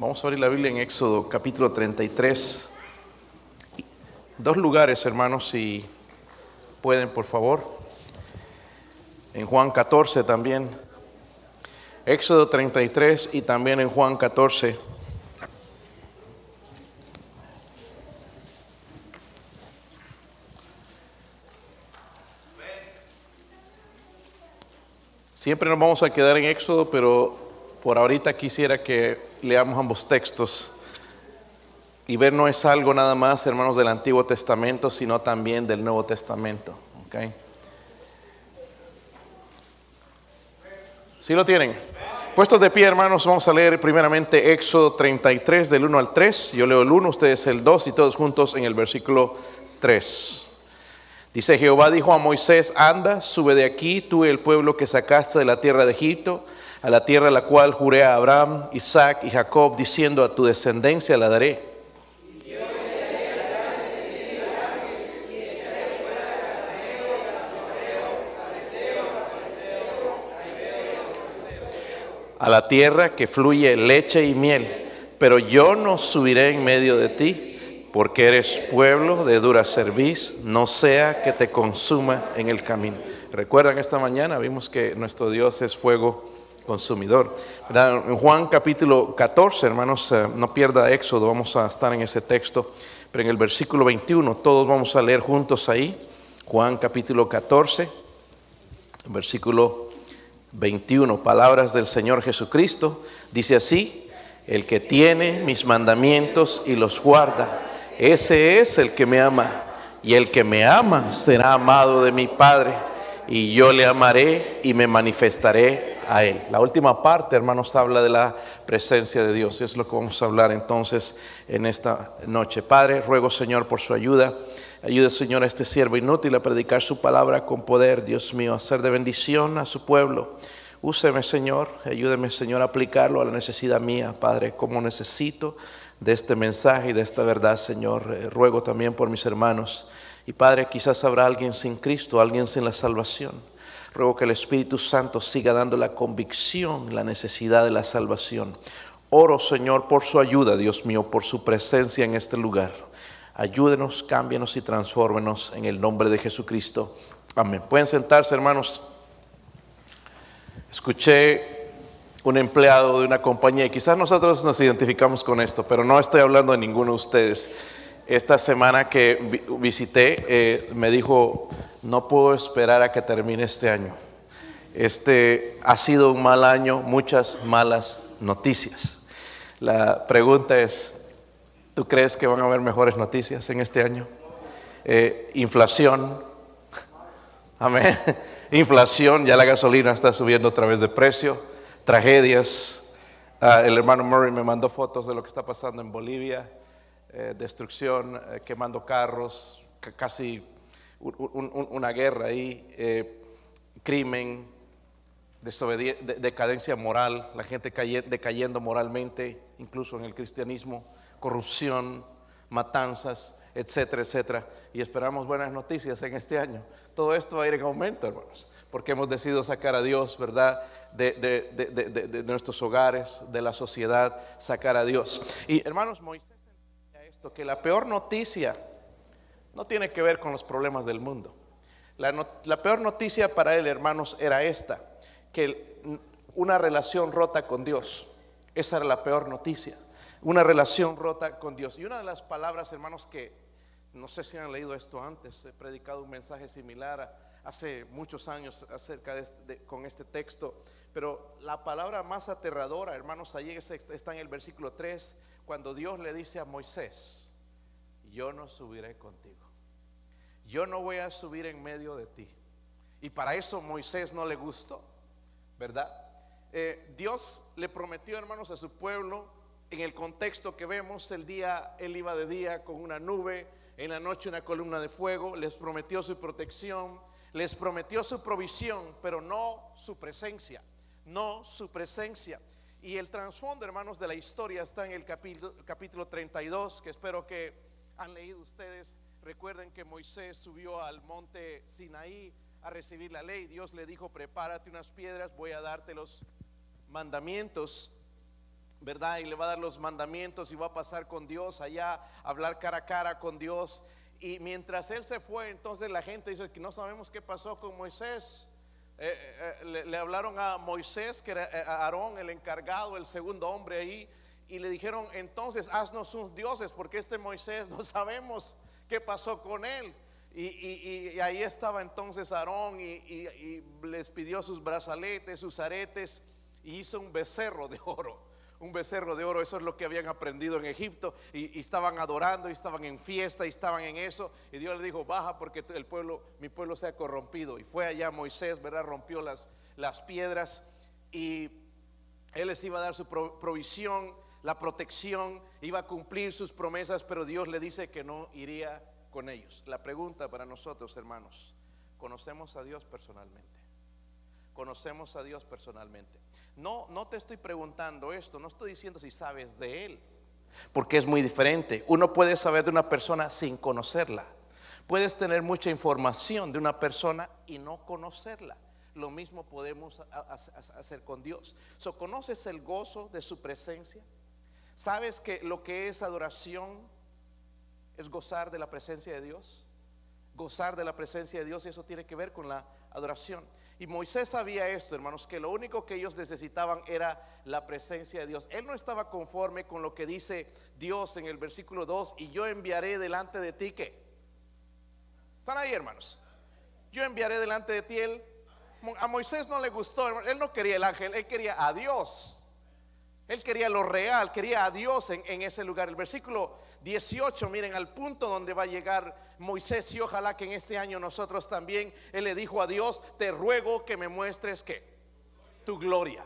Vamos a abrir la Biblia en Éxodo capítulo 33. Dos lugares, hermanos, si pueden, por favor. En Juan 14 también. Éxodo 33 y también en Juan 14. Siempre nos vamos a quedar en Éxodo, pero por ahorita quisiera que leamos ambos textos y ver no es algo nada más, hermanos, del Antiguo Testamento, sino también del Nuevo Testamento. ¿okay? ¿Sí lo tienen? Puestos de pie, hermanos, vamos a leer primeramente Éxodo 33 del 1 al 3. Yo leo el 1, ustedes el 2 y todos juntos en el versículo 3. Dice Jehová dijo a Moisés, anda, sube de aquí, tú y el pueblo que sacaste de la tierra de Egipto, a la tierra a la cual juré a Abraham, Isaac y Jacob, diciendo a tu descendencia la daré. A la tierra que fluye leche y miel, pero yo no subiré en medio de ti porque eres pueblo de dura cerviz, no sea que te consuma en el camino. Recuerdan esta mañana vimos que nuestro Dios es fuego consumidor. En Juan capítulo 14, hermanos, eh, no pierda Éxodo, vamos a estar en ese texto, pero en el versículo 21, todos vamos a leer juntos ahí, Juan capítulo 14, versículo 21, palabras del Señor Jesucristo, dice así, el que tiene mis mandamientos y los guarda, ese es el que me ama. Y el que me ama será amado de mi Padre. Y yo le amaré y me manifestaré a él. La última parte, hermanos, habla de la presencia de Dios. Es lo que vamos a hablar entonces en esta noche. Padre, ruego, Señor, por su ayuda. Ayude, Señor, a este siervo inútil a predicar su palabra con poder, Dios mío, a hacer de bendición a su pueblo. Úseme, Señor. Ayúdeme, Señor, a aplicarlo a la necesidad mía, Padre, como necesito de este mensaje y de esta verdad, Señor. Eh, ruego también por mis hermanos. Y Padre, quizás habrá alguien sin Cristo, alguien sin la salvación. Ruego que el Espíritu Santo siga dando la convicción, la necesidad de la salvación. Oro, Señor, por su ayuda, Dios mío, por su presencia en este lugar. Ayúdenos, cámbienos y transfórmenos en el nombre de Jesucristo. Amén. Pueden sentarse, hermanos. Escuché un empleado de una compañía. Y quizás nosotros nos identificamos con esto, pero no estoy hablando de ninguno de ustedes. Esta semana que visité eh, me dijo, no puedo esperar a que termine este año. Este ha sido un mal año, muchas malas noticias. La pregunta es, ¿tú crees que van a haber mejores noticias en este año? Eh, inflación, amén. Inflación, ya la gasolina está subiendo otra vez de precio tragedias. Ah, el hermano Murray me mandó fotos de lo que está pasando en Bolivia, eh, destrucción, eh, quemando carros, casi una guerra ahí, eh, crimen, decadencia moral, la gente decayendo moralmente, incluso en el cristianismo, corrupción, matanzas, etcétera, etcétera. Y esperamos buenas noticias en este año. Todo esto va a ir en aumento, hermanos porque hemos decidido sacar a Dios, ¿verdad? De, nuestros hogares, de la sociedad, sacar a Dios. Y hermanos, Moisés esto, que la peor noticia no tiene que ver con los problemas del mundo. La, la peor noticia para él, hermanos, era esta, que una relación rota con Dios. Esa era la peor noticia, una relación rota con Dios. Y una de las palabras, hermanos, que no sé si han leído esto antes, he predicado un mensaje similar a hace muchos años acerca de, con este texto, pero la palabra más aterradora, hermanos, allí está en el versículo 3, cuando Dios le dice a Moisés, yo no subiré contigo, yo no voy a subir en medio de ti. Y para eso Moisés no le gustó, ¿verdad? Eh, Dios le prometió, hermanos, a su pueblo, en el contexto que vemos, el día, él iba de día con una nube, en la noche una columna de fuego, les prometió su protección, les prometió su provisión, pero no su presencia, no su presencia. Y el trasfondo, hermanos, de la historia está en el capítulo, capítulo 32, que espero que han leído ustedes. Recuerden que Moisés subió al monte Sinaí a recibir la ley. Dios le dijo, prepárate unas piedras, voy a darte los mandamientos. ¿verdad? Y le va a dar los mandamientos y va a pasar con Dios allá, a hablar cara a cara con Dios. Y mientras él se fue, entonces la gente dice que no sabemos qué pasó con Moisés. Eh, eh, le, le hablaron a Moisés, que era eh, Aarón, el encargado, el segundo hombre ahí, y le dijeron, entonces haznos sus dioses, porque este Moisés no sabemos qué pasó con él. Y, ahí estaba entonces Aarón y les pidió sus brazaletes, sus aretes, y hizo un becerro de oro. Un becerro de oro, eso es lo que habían aprendido en Egipto. Y, estaban adorando, y estaban en fiesta, y estaban en eso. Y Dios le dijo, baja porque el pueblo, mi pueblo se ha corrompido. Y fue allá Moisés, ¿verdad? Rompió las, las piedras y él les iba a dar su pro- provisión, la protección, iba a cumplir sus promesas, pero Dios le dice que no iría con ellos. La pregunta para nosotros, hermanos, ¿conocemos a Dios personalmente? Conocemos a Dios personalmente. No, no te estoy preguntando esto, no estoy diciendo si sabes de Él, porque es muy diferente. Uno puede saber de una persona sin conocerla. Puedes tener mucha información de una persona y no conocerla. Lo mismo podemos hacer con Dios. So, ¿Conoces el gozo de su presencia? ¿Sabes que lo que es adoración es gozar de la presencia de Dios? Gozar de la presencia de Dios y eso tiene que ver con la adoración. Y Moisés sabía esto, hermanos, que lo único que ellos necesitaban era la presencia de Dios. Él no estaba conforme con lo que dice Dios en el versículo 2, y yo enviaré delante de ti que... ¿Están ahí, hermanos? Yo enviaré delante de ti él. A Moisés no le gustó, él no quería el ángel, él quería a Dios. Él quería lo real, quería a Dios en, en ese lugar. El versículo 18, miren, al punto donde va a llegar Moisés y ojalá que en este año nosotros también, Él le dijo a Dios, te ruego que me muestres que tu gloria.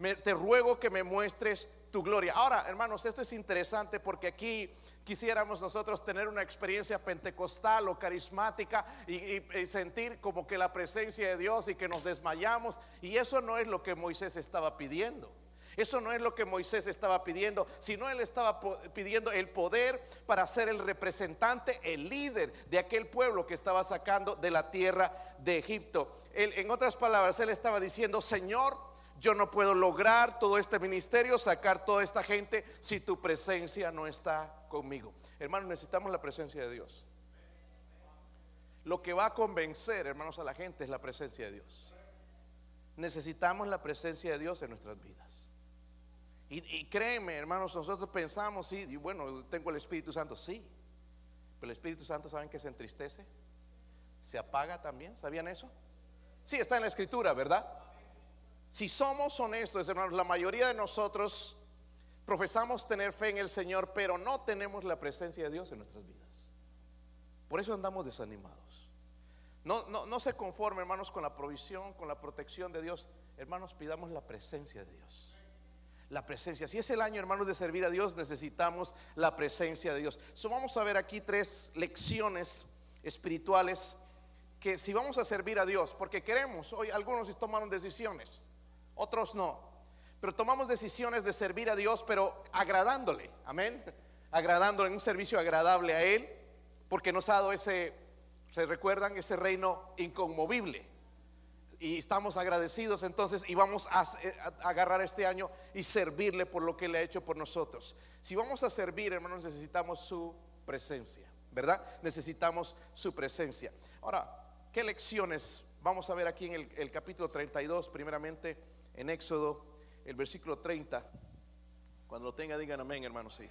Me- te ruego que me muestres tu gloria. Ahora, hermanos, esto es interesante porque aquí quisiéramos nosotros tener una experiencia pentecostal o carismática y sentir como que la presencia de Dios y que nos desmayamos. Y eso no es lo que Moisés estaba pidiendo. Eso no es lo que Moisés estaba pidiendo, sino él estaba pidiendo el poder para ser el representante, el líder de aquel pueblo que estaba sacando de la tierra de Egipto. En otras palabras, él estaba diciendo, Señor, yo no puedo lograr todo este ministerio, sacar toda esta gente si tu presencia no está conmigo. Hermanos, necesitamos la presencia de Dios. Lo que va a convencer, hermanos, a la gente es la presencia de Dios. Necesitamos la presencia de Dios en nuestras vidas. Y, créeme, hermanos, nosotros pensamos, sí, y bueno, tengo el Espíritu Santo, sí. Pero el Espíritu Santo, ¿saben que se entristece? Se apaga también, ¿sabían eso? Sí, está en la Escritura, ¿verdad? Si somos honestos, hermanos, la mayoría de nosotros profesamos tener fe en el Señor, pero no tenemos la presencia de Dios en nuestras vidas. Por eso andamos desanimados. No, no, no se conforme, hermanos, con la provisión, con la protección de Dios. Hermanos, pidamos la presencia de Dios la presencia. Si es el año, hermanos, de servir a Dios, necesitamos la presencia de Dios. So, vamos a ver aquí tres lecciones espirituales que si vamos a servir a Dios, porque queremos, hoy algunos tomaron decisiones, otros no, pero tomamos decisiones de servir a Dios, pero agradándole, amén, agradándole en un servicio agradable a Él, porque nos ha dado ese, se recuerdan, ese reino inconmovible y estamos agradecidos entonces y vamos a, a agarrar este año y servirle por lo que le ha hecho por nosotros. Si vamos a servir, hermanos, necesitamos su presencia, ¿verdad? Necesitamos su presencia. Ahora, ¿qué lecciones vamos a ver aquí en el, el capítulo 32, primeramente en Éxodo, el versículo 30? Cuando lo tenga, digan amén, hermanos, sí.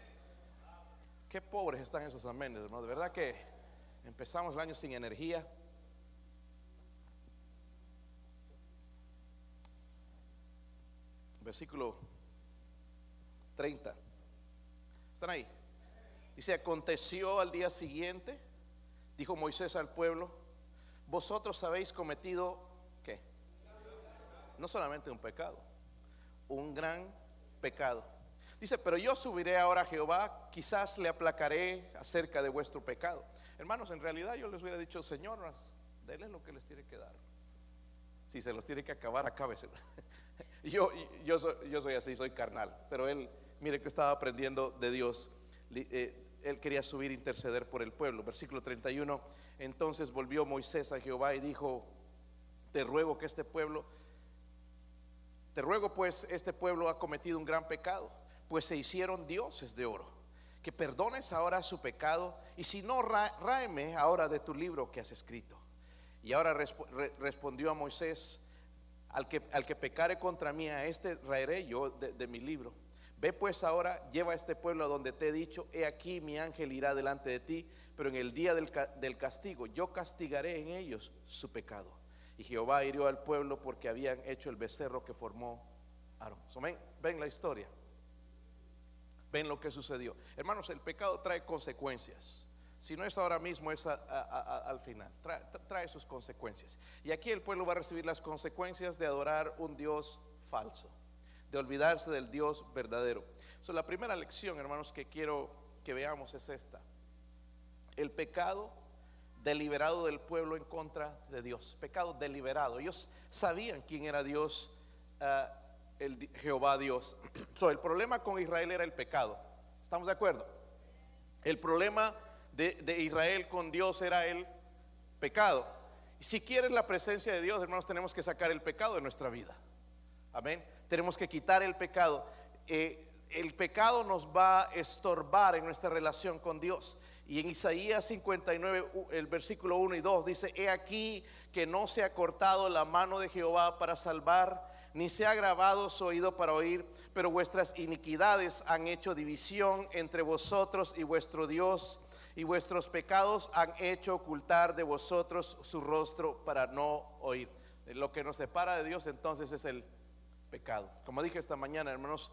Qué pobres están esos aménes, hermano. De verdad que empezamos el año sin energía. Versículo 30. ¿Están ahí? Dice, aconteció al día siguiente, dijo Moisés al pueblo, vosotros habéis cometido, ¿qué? No solamente un pecado, un gran pecado. Dice, pero yo subiré ahora a Jehová, quizás le aplacaré acerca de vuestro pecado. Hermanos, en realidad yo les hubiera dicho, Señor, denle lo que les tiene que dar. Si se los tiene que acabar, acábeselo. Yo, yo, soy, yo soy así, soy carnal. Pero él, mire que estaba aprendiendo de Dios. Eh, él quería subir interceder por el pueblo. Versículo 31. Entonces volvió Moisés a Jehová y dijo: Te ruego que este pueblo, te ruego pues, este pueblo ha cometido un gran pecado. pues se hicieron dioses de oro. Que perdones ahora su pecado y si no, ráeme ahora de tu libro que has escrito. Y ahora respondió a Moisés, al que, al que pecare contra mí, a este raeré yo de, mi libro. Ve pues ahora, lleva a este pueblo a donde te he dicho, he aquí mi ángel irá delante de ti, pero en el día del, del castigo yo castigaré en ellos su pecado. Y Jehová hirió al pueblo porque habían hecho el becerro que formó Aarón. ven, ven la historia. Ven lo que sucedió. Hermanos, el pecado trae consecuencias. Si no es ahora mismo, es al final. Trae, sus consecuencias. Y aquí el pueblo va a recibir las consecuencias de adorar un Dios falso, de olvidarse del Dios verdadero. So, la primera lección, hermanos, que quiero que veamos es esta. El pecado deliberado del pueblo en contra de Dios. Pecado deliberado. Ellos sabían quién era Dios, eh, el Jehová Dios. So, el problema con Israel era el pecado. ¿Estamos de acuerdo? El problema de, Israel con Dios era el pecado. Y si quieres la presencia de Dios, hermanos, tenemos que sacar el pecado de nuestra vida. Amén. Tenemos que quitar el pecado. Eh, el pecado nos va a estorbar en nuestra relación con Dios. Y en Isaías 59, el versículo 1 y 2 dice, he aquí que no se ha cortado la mano de Jehová para salvar, ni se ha grabado su oído para oír, pero vuestras iniquidades han hecho división entre vosotros y vuestro Dios y vuestros pecados han hecho ocultar de vosotros su rostro para no oír. Lo que nos separa de Dios entonces es el pecado. Como dije esta mañana, hermanos,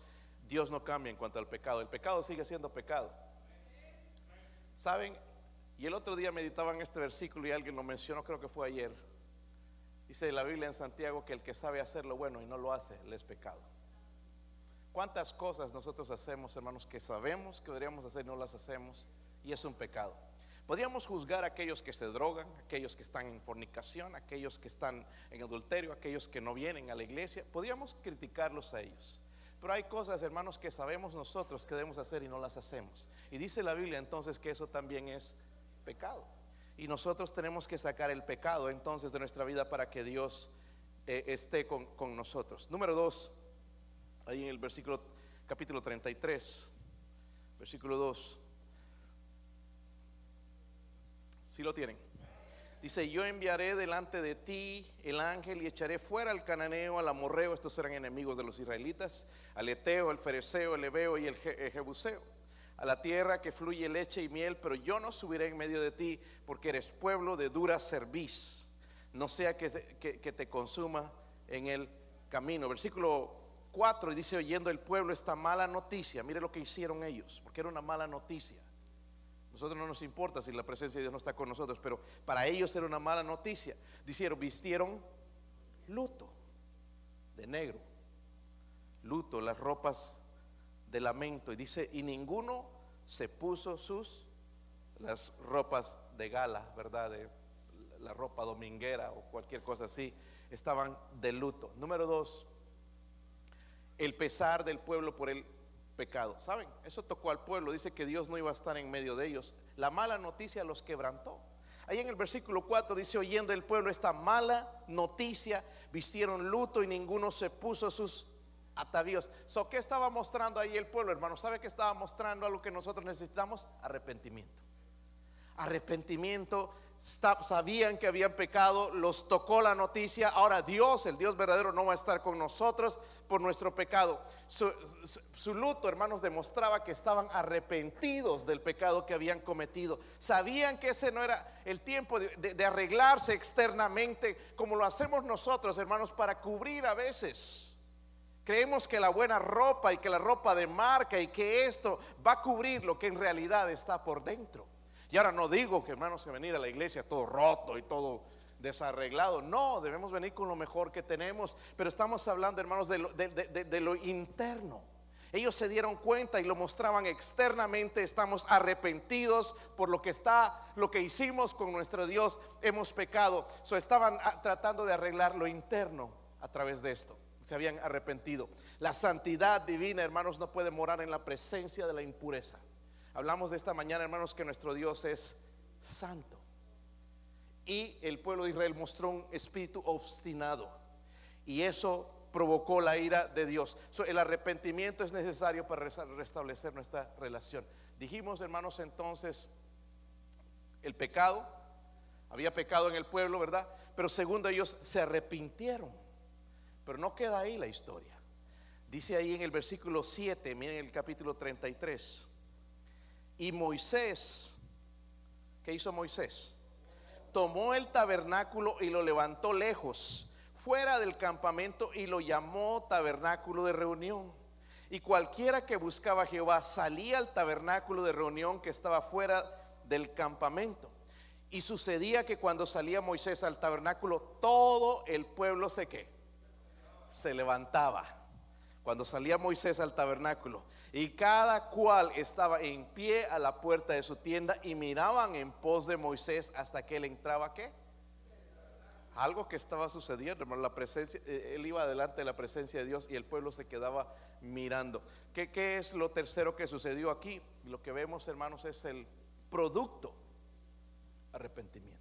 Dios no cambia en cuanto al pecado. El pecado sigue siendo pecado. ¿Saben? Y el otro día meditaba en este versículo y alguien lo mencionó, creo que fue ayer. Dice la Biblia en Santiago que el que sabe hacer lo bueno y no lo hace, le es pecado. ¿Cuántas cosas nosotros hacemos, hermanos, que sabemos que deberíamos hacer y no las hacemos? Y es un pecado. Podríamos juzgar a aquellos que se drogan, aquellos que están en fornicación, aquellos que están en adulterio, aquellos que no vienen a la iglesia. Podríamos criticarlos a ellos. Pero hay cosas, hermanos, que sabemos nosotros que debemos hacer y no las hacemos. Y dice la Biblia entonces que eso también es pecado. Y nosotros tenemos que sacar el pecado entonces de nuestra vida para que Dios eh, esté con, nosotros. Número dos, ahí en el versículo capítulo 33, versículo 2. Si lo tienen. Dice, yo enviaré delante de ti el ángel y echaré fuera al cananeo, al amorreo, estos eran enemigos de los israelitas, al eteo, el fereceo, el ebeo y el jebuseo, a la tierra que fluye leche y miel, pero yo no subiré en medio de ti, porque eres pueblo de dura cerviz, no sea que, que te consuma en el camino. Versículo 4 dice, oyendo el pueblo esta mala noticia, mire lo que hicieron ellos, porque era una mala noticia. Nosotros no nos importa si la presencia de Dios no está con nosotros, pero para ellos era una mala noticia. Dijeron, vistieron luto de negro, luto, las ropas de lamento. Y dice, y ninguno se puso sus, las ropas de gala, ¿verdad? La ropa dominguera o cualquier cosa así, estaban de luto. Número dos, el pesar del pueblo por el pecado. ¿Saben? Eso tocó al pueblo. Dice que Dios no iba a estar en medio de ellos. La mala noticia los quebrantó. Ahí en el versículo 4 dice, oyendo el pueblo esta mala noticia, vistieron luto y ninguno se puso sus atavíos. So, ¿Qué estaba mostrando ahí el pueblo, hermano? ¿Sabe que estaba mostrando algo que nosotros necesitamos? Arrepentimiento. Arrepentimiento sabían que habían pecado, los tocó la noticia. Ahora Dios, el Dios verdadero, no va a estar con nosotros por nuestro pecado. Su, luto, hermanos, demostraba que estaban arrepentidos del pecado que habían cometido. Sabían que ese no era el tiempo de arreglarse externamente como lo hacemos nosotros, hermanos, para cubrir a veces. Creemos que la buena ropa y que la ropa de marca y que esto va a cubrir lo que en realidad está por dentro. Y ahora no digo que hermanos que venir a la iglesia todo roto y todo desarreglado. No, debemos venir con lo mejor que tenemos. Pero estamos hablando, hermanos, de lo, de, lo, interno. Ellos se dieron cuenta y lo mostraban externamente. Estamos arrepentidos por lo que está, lo que hicimos con nuestro Dios. Hemos pecado. So, estaban ah, tratando de arreglar lo interno a través de esto. Se habían arrepentido. La santidad divina, hermanos, no puede morar en la presencia de la impureza. Hablamos de esta mañana, hermanos, que nuestro Dios es santo. Y el pueblo de Israel mostró un espíritu obstinado. Y eso provocó la ira de Dios. el arrepentimiento es necesario para restablecer nuestra relación. Dijimos, hermanos, entonces, el pecado, había pecado en el pueblo, ¿verdad? Pero segundo, ellos se arrepintieron. Pero no queda ahí la historia. Dice ahí en el versículo 7, miren el capítulo 33. Y Moisés, ¿qué hizo Moisés? Tomó el tabernáculo y lo levantó lejos, fuera del campamento, y lo llamó tabernáculo de reunión. Y cualquiera que buscaba a Jehová salía al tabernáculo de reunión que estaba fuera del campamento. Y sucedía que cuando salía Moisés al tabernáculo, todo el pueblo se se levantaba. Cuando salía Moisés al tabernáculo y cada cual estaba en pie a la puerta de su tienda y miraban en pos de Moisés hasta que él entraba qué? Algo que estaba sucediendo, hermano, la presencia, eh, él iba adelante de la presencia de Dios y el pueblo se quedaba mirando. ¿Qué, ¿Qué es lo tercero que sucedió aquí? Lo que vemos, hermanos, es el producto arrepentimiento.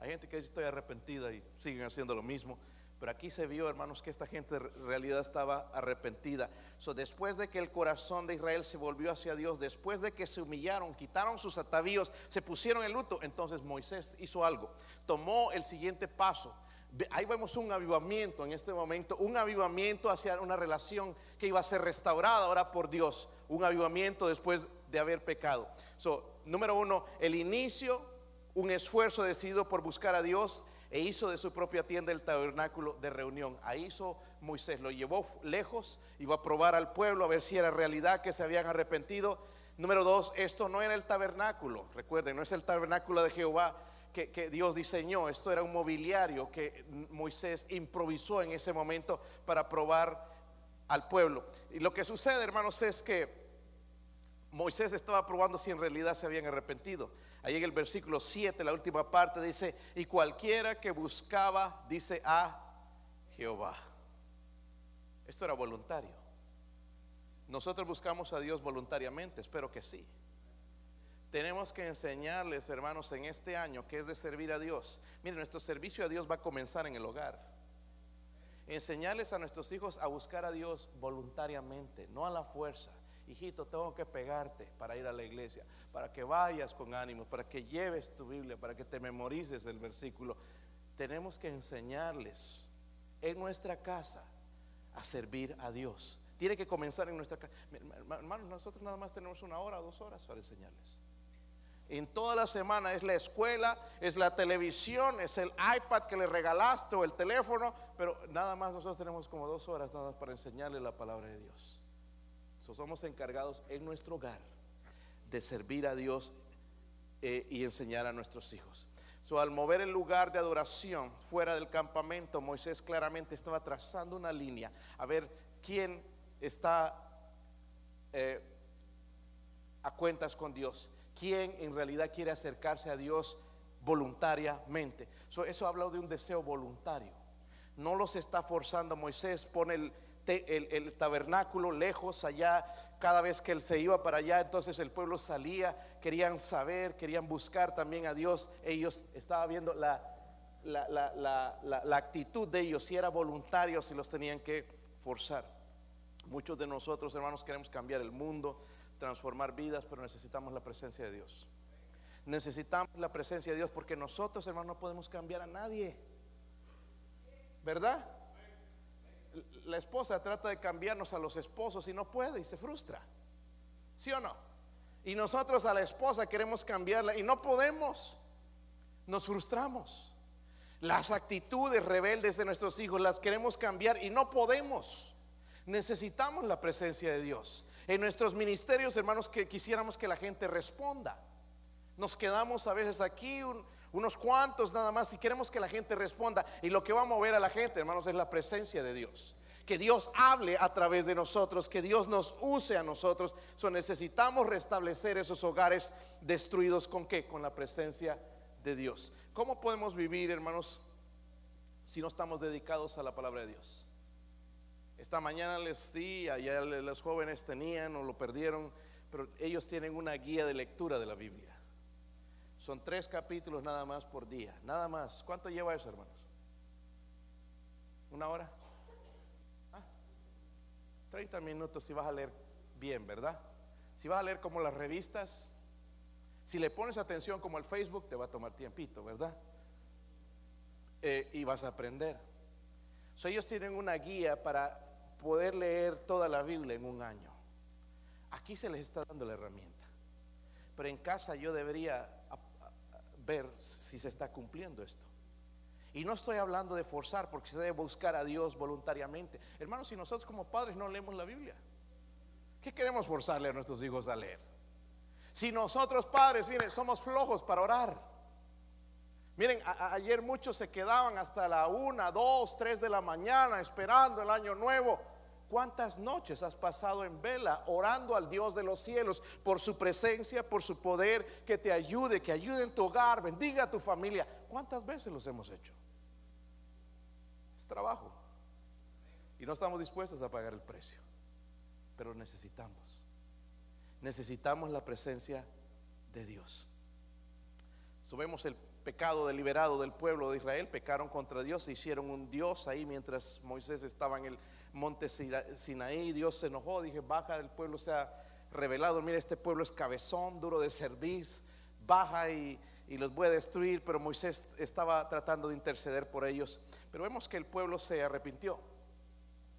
Hay gente que dice estoy arrepentida y siguen haciendo lo mismo. Pero aquí se vio, hermanos, que esta gente en realidad estaba arrepentida. So, después de que el corazón de Israel se volvió hacia Dios, después de que se humillaron, quitaron sus atavíos, se pusieron en luto, entonces Moisés hizo algo. Tomó el siguiente paso. Ahí vemos un avivamiento en este momento, un avivamiento hacia una relación que iba a ser restaurada ahora por Dios, un avivamiento después de haber pecado. So, número uno, el inicio, un esfuerzo decidido por buscar a Dios e hizo de su propia tienda el tabernáculo de reunión. Ahí hizo Moisés, lo llevó lejos, iba a probar al pueblo a ver si era realidad que se habían arrepentido. Número dos, esto no era el tabernáculo, recuerden, no es el tabernáculo de Jehová que, que, Dios diseñó, esto era un mobiliario que Moisés improvisó en ese momento para probar al pueblo. Y lo que sucede, hermanos, es que Moisés estaba probando si en realidad se habían arrepentido. Ahí en el versículo 7, la última parte dice, y cualquiera que buscaba, dice a Jehová. Esto era voluntario. Nosotros buscamos a Dios voluntariamente, espero que sí. Tenemos que enseñarles, hermanos, en este año que es de servir a Dios. Miren, nuestro servicio a Dios va a comenzar en el hogar. Enseñarles a nuestros hijos a buscar a Dios voluntariamente, no a la fuerza hijito, tengo que pegarte para ir a la iglesia, para que vayas con ánimo, para que lleves tu Biblia, para que te memorices el versículo. Tenemos que enseñarles en nuestra casa a servir a Dios. Tiene que comenzar en nuestra casa. Hermanos, nosotros nada más tenemos una hora dos horas para enseñarles. En toda la semana es la escuela, es la televisión, es el iPad que le regalaste o el teléfono, pero nada más nosotros tenemos como dos horas nada para enseñarle la palabra de Dios somos encargados en nuestro hogar de servir a Dios eh, y enseñar a nuestros hijos. So, al mover el lugar de adoración fuera del campamento, Moisés claramente estaba trazando una línea a ver quién está eh, a cuentas con Dios, quién en realidad quiere acercarse a Dios voluntariamente. eso habla de un deseo voluntario. No los está forzando. Moisés pone el, el, tabernáculo lejos allá, cada vez que él se iba para allá, entonces el pueblo salía, querían saber, querían buscar también a Dios. Ellos estaban viendo la, la, la, la, actitud de ellos, si era voluntario, si los tenían que forzar. Muchos de nosotros, hermanos, queremos cambiar el mundo, transformar vidas, pero necesitamos la presencia de Dios. Necesitamos la presencia de Dios porque nosotros, hermanos, no podemos cambiar a nadie. ¿Verdad? La esposa trata de cambiarnos a los esposos y no puede y se frustra. ¿Sí o no? Y nosotros a la esposa queremos cambiarla y no podemos. Nos frustramos. Las actitudes rebeldes de nuestros hijos las queremos cambiar y no podemos. Necesitamos la presencia de Dios. En nuestros ministerios, hermanos, que quisiéramos que la gente responda. Nos quedamos a veces aquí unos cuantos nada más y queremos que la gente responda. Y lo que va a mover a la gente, hermanos, es la presencia de Dios. Que Dios hable a través de nosotros, que Dios nos use a nosotros. So, necesitamos restablecer esos hogares destruidos con qué? Con la presencia de Dios. ¿Cómo podemos vivir, hermanos, si no estamos dedicados a la palabra de Dios? Esta mañana les di, allá los jóvenes tenían o lo perdieron, pero ellos tienen una guía de lectura de la Biblia. Son tres capítulos nada más por día, nada más. ¿Cuánto lleva eso, hermanos? ¿Una hora? 30 minutos si vas a leer bien, ¿verdad? Si vas a leer como las revistas, si le pones atención como el Facebook, te va a tomar tiempito, ¿verdad? Eh, y vas a aprender. Ellos tienen una guía para poder leer toda la Biblia en un año. Aquí se les está dando la herramienta. Pero en casa yo debería ver si se está cumpliendo esto. Y no estoy hablando de forzar, porque se debe buscar a Dios voluntariamente. Hermanos, si nosotros como padres no leemos la Biblia, ¿qué queremos forzarle a nuestros hijos a leer? Si nosotros padres, miren, somos flojos para orar. Miren, ayer muchos se quedaban hasta la una, dos, tres de la mañana esperando el año nuevo. ¿Cuántas noches has pasado en vela orando al Dios de los cielos por su presencia, por su poder, que te ayude, que ayude en tu hogar, bendiga a tu familia? ¿Cuántas veces los hemos hecho? trabajo. Y no estamos dispuestos a pagar el precio. Pero necesitamos. Necesitamos la presencia de Dios. Subemos el pecado deliberado del pueblo de Israel. Pecaron contra Dios, se hicieron un Dios ahí mientras Moisés estaba en el monte Sinaí. Dios se enojó, dije, baja del pueblo, se ha revelado. Mira, este pueblo es cabezón, duro de servir. Baja y, y los voy a destruir. Pero Moisés estaba tratando de interceder por ellos. Pero vemos que el pueblo se arrepintió.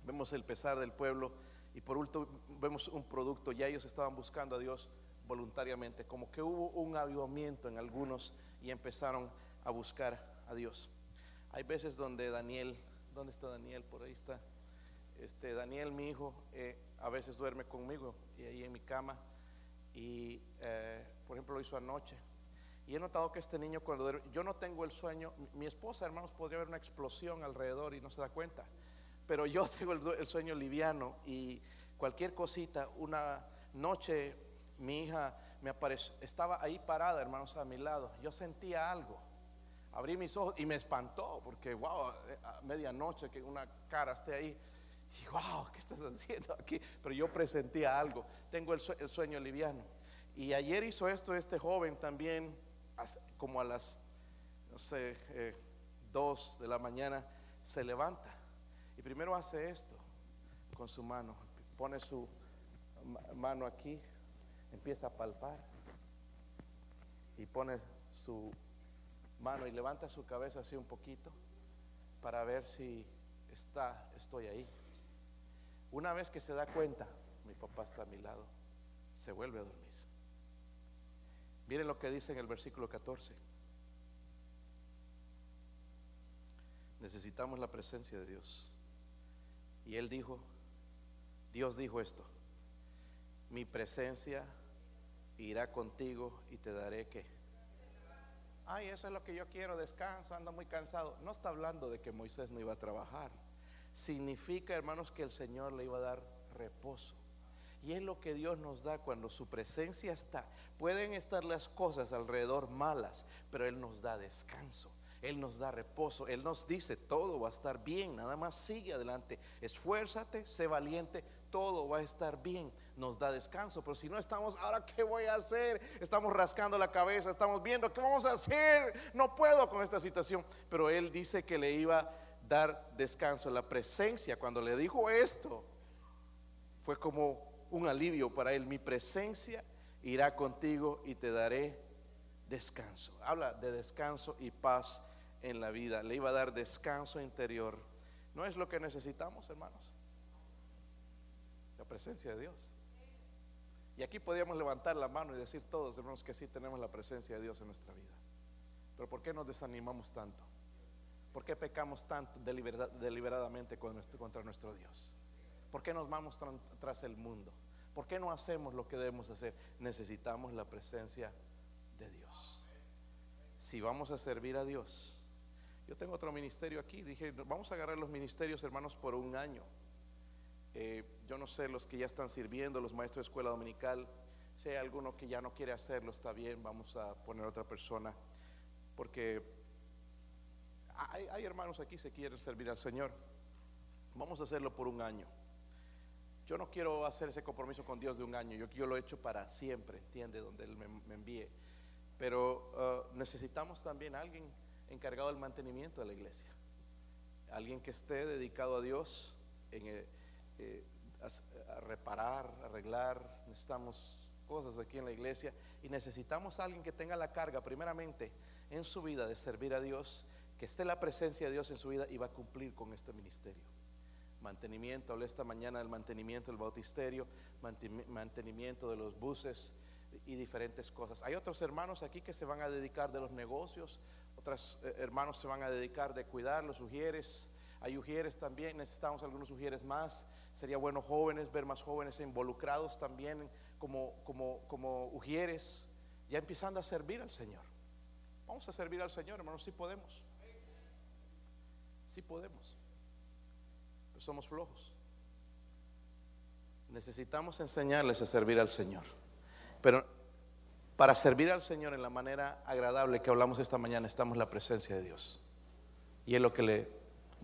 Vemos el pesar del pueblo y por último vemos un producto. Ya ellos estaban buscando a Dios voluntariamente. Como que hubo un avivamiento en algunos y empezaron a buscar a Dios. Hay veces donde Daniel, ¿dónde está Daniel? Por ahí está. Este, Daniel, mi hijo, eh, a veces duerme conmigo y ahí en mi cama. Y eh, por ejemplo lo hizo anoche. Y he notado que este niño cuando yo no tengo el sueño, mi esposa, hermanos, podría haber una explosión alrededor y no se da cuenta. Pero yo tengo el, sueño liviano y cualquier cosita, una noche mi hija me apareció, estaba ahí parada, hermanos, a mi lado. Yo sentía algo. Abrí mis ojos y me espantó porque, wow, a medianoche que una cara esté ahí. Y, wow, ¿qué estás haciendo aquí? Pero yo presentía algo. Tengo el, sueño liviano. Y ayer hizo esto este joven también como a las, no sé, eh, dos de la mañana, se levanta y primero hace esto con su mano, pone su mano aquí, empieza a palpar y pone su mano y levanta su cabeza así un poquito para ver si está, estoy ahí. Una vez que se da cuenta, mi papá está a mi lado, se vuelve a dormir. Miren lo que dice en el versículo 14. Necesitamos la presencia de Dios. Y él dijo, Dios dijo esto, mi presencia irá contigo y te daré que. Ay, eso es lo que yo quiero, descanso, ando muy cansado. No está hablando de que Moisés no iba a trabajar. Significa, hermanos, que el Señor le iba a dar reposo. Y es lo que Dios nos da cuando su presencia está. Pueden estar las cosas alrededor malas, pero Él nos da descanso. Él nos da reposo. Él nos dice, todo va a estar bien. Nada más sigue adelante. Esfuérzate, sé valiente. Todo va a estar bien. Nos da descanso. Pero si no estamos, ahora qué voy a hacer? Estamos rascando la cabeza. Estamos viendo qué vamos a hacer. No puedo con esta situación. Pero Él dice que le iba dar descanso. La presencia, cuando le dijo esto, fue como un alivio para él. Mi presencia irá contigo y te daré descanso. Habla de descanso y paz en la vida. Le iba a dar descanso interior. ¿No es lo que necesitamos, hermanos? La presencia de Dios. Y aquí podríamos levantar la mano y decir todos, hermanos, que sí tenemos la presencia de Dios en nuestra vida. Pero ¿por qué nos desanimamos tanto? ¿Por qué pecamos tanto deliberadamente contra nuestro Dios? ¿Por qué nos vamos tras el mundo? ¿Por qué no hacemos lo que debemos hacer? Necesitamos la presencia de Dios. Si vamos a servir a Dios, yo tengo otro ministerio aquí, dije, vamos a agarrar los ministerios hermanos por un año. Eh, yo no sé los que ya están sirviendo, los maestros de escuela dominical, si hay alguno que ya no quiere hacerlo, está bien, vamos a poner otra persona, porque hay, hermanos aquí que quieren servir al Señor. Vamos a hacerlo por un año. Yo no quiero hacer ese compromiso con Dios de un año, yo, lo he hecho para siempre, entiende, donde Él me, envíe. Pero uh, necesitamos también alguien encargado del mantenimiento de la iglesia, alguien que esté dedicado a Dios, en, eh, a reparar, arreglar, necesitamos cosas aquí en la iglesia y necesitamos alguien que tenga la carga primeramente en su vida de servir a Dios, que esté la presencia de Dios en su vida y va a cumplir con este ministerio. Mantenimiento, hablé esta mañana del mantenimiento del bautisterio, mantenimiento de los buses y diferentes cosas. Hay otros hermanos aquí que se van a dedicar de los negocios, otros eh, hermanos se van a dedicar de cuidar los ujieres. Hay ujieres también, necesitamos algunos ujieres más. Sería bueno jóvenes, ver más jóvenes involucrados también como, como, como ujieres, ya empezando a servir al Señor. Vamos a servir al Señor, hermanos, si podemos. Si podemos. Pero somos flojos. Necesitamos enseñarles a servir al Señor. Pero para servir al Señor en la manera agradable que hablamos esta mañana, estamos en la presencia de Dios. Y es lo que le...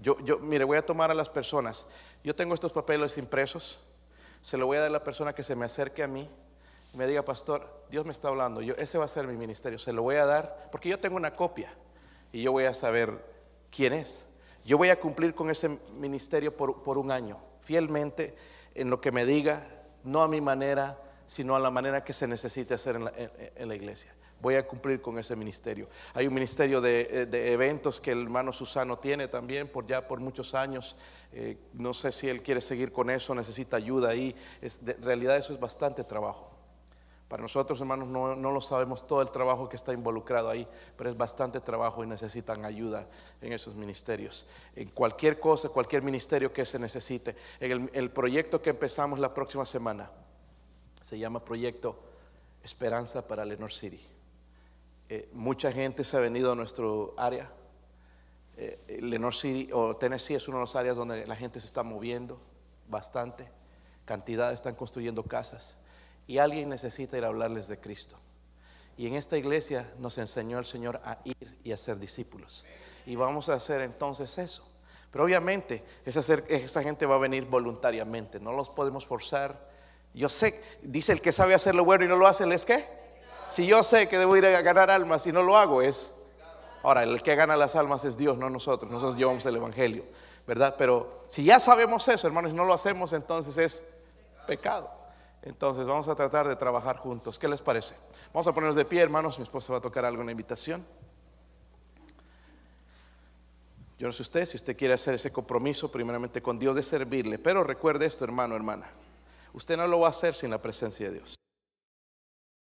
Yo, yo, mire, voy a tomar a las personas. Yo tengo estos papeles impresos. Se lo voy a dar a la persona que se me acerque a mí y me diga, pastor, Dios me está hablando. Yo, ese va a ser mi ministerio. Se lo voy a dar porque yo tengo una copia y yo voy a saber quién es. Yo voy a cumplir con ese ministerio por, por un año, fielmente en lo que me diga, no a mi manera, sino a la manera que se necesite hacer en la, iglesia. Voy a cumplir con ese ministerio. Hay un ministerio de, eventos que el hermano Susano tiene también por ya por muchos años. Eh, no sé si él quiere seguir con eso, necesita ayuda ahí. en realidad eso es bastante trabajo. Para nosotros, hermanos, no, no, lo sabemos todo el trabajo que está involucrado ahí, pero es bastante trabajo y necesitan ayuda en esos ministerios. En cualquier cosa, cualquier ministerio que se necesite. En el proyecto que empezamos la próxima semana, se llama Proyecto Esperanza para Lenore City. Eh, mucha gente se ha venido a nuestro área. Eh, Lenore City o Tennessee es una de las áreas donde la gente se está moviendo bastante. Cantidad están construyendo casas. Y alguien necesita ir a hablarles de Cristo. Y en esta iglesia nos enseñó el Señor a ir y a ser discípulos. Y vamos a hacer entonces eso. Pero obviamente esa, gente va a venir voluntariamente. No los podemos forzar yo sé, dice el que sabe hacer lo bueno y no lo hace, ¿es qué? Si yo sé que debo ir a ganar almas y no lo hago, es. Ahora, el que gana las almas es Dios, no nosotros. Nosotros llevamos el Evangelio, ¿verdad? Pero si ya sabemos eso, hermanos, y no lo hacemos, entonces es pecado. Entonces vamos a tratar de trabajar juntos. ¿Qué les parece? Vamos a ponernos de pie, hermanos. Mi esposa va a tocar algo, una invitación. Yo no sé usted si usted quiere hacer ese compromiso primeramente con Dios de servirle, pero recuerde esto, hermano, hermana. Usted no lo va a hacer sin la presencia de Dios.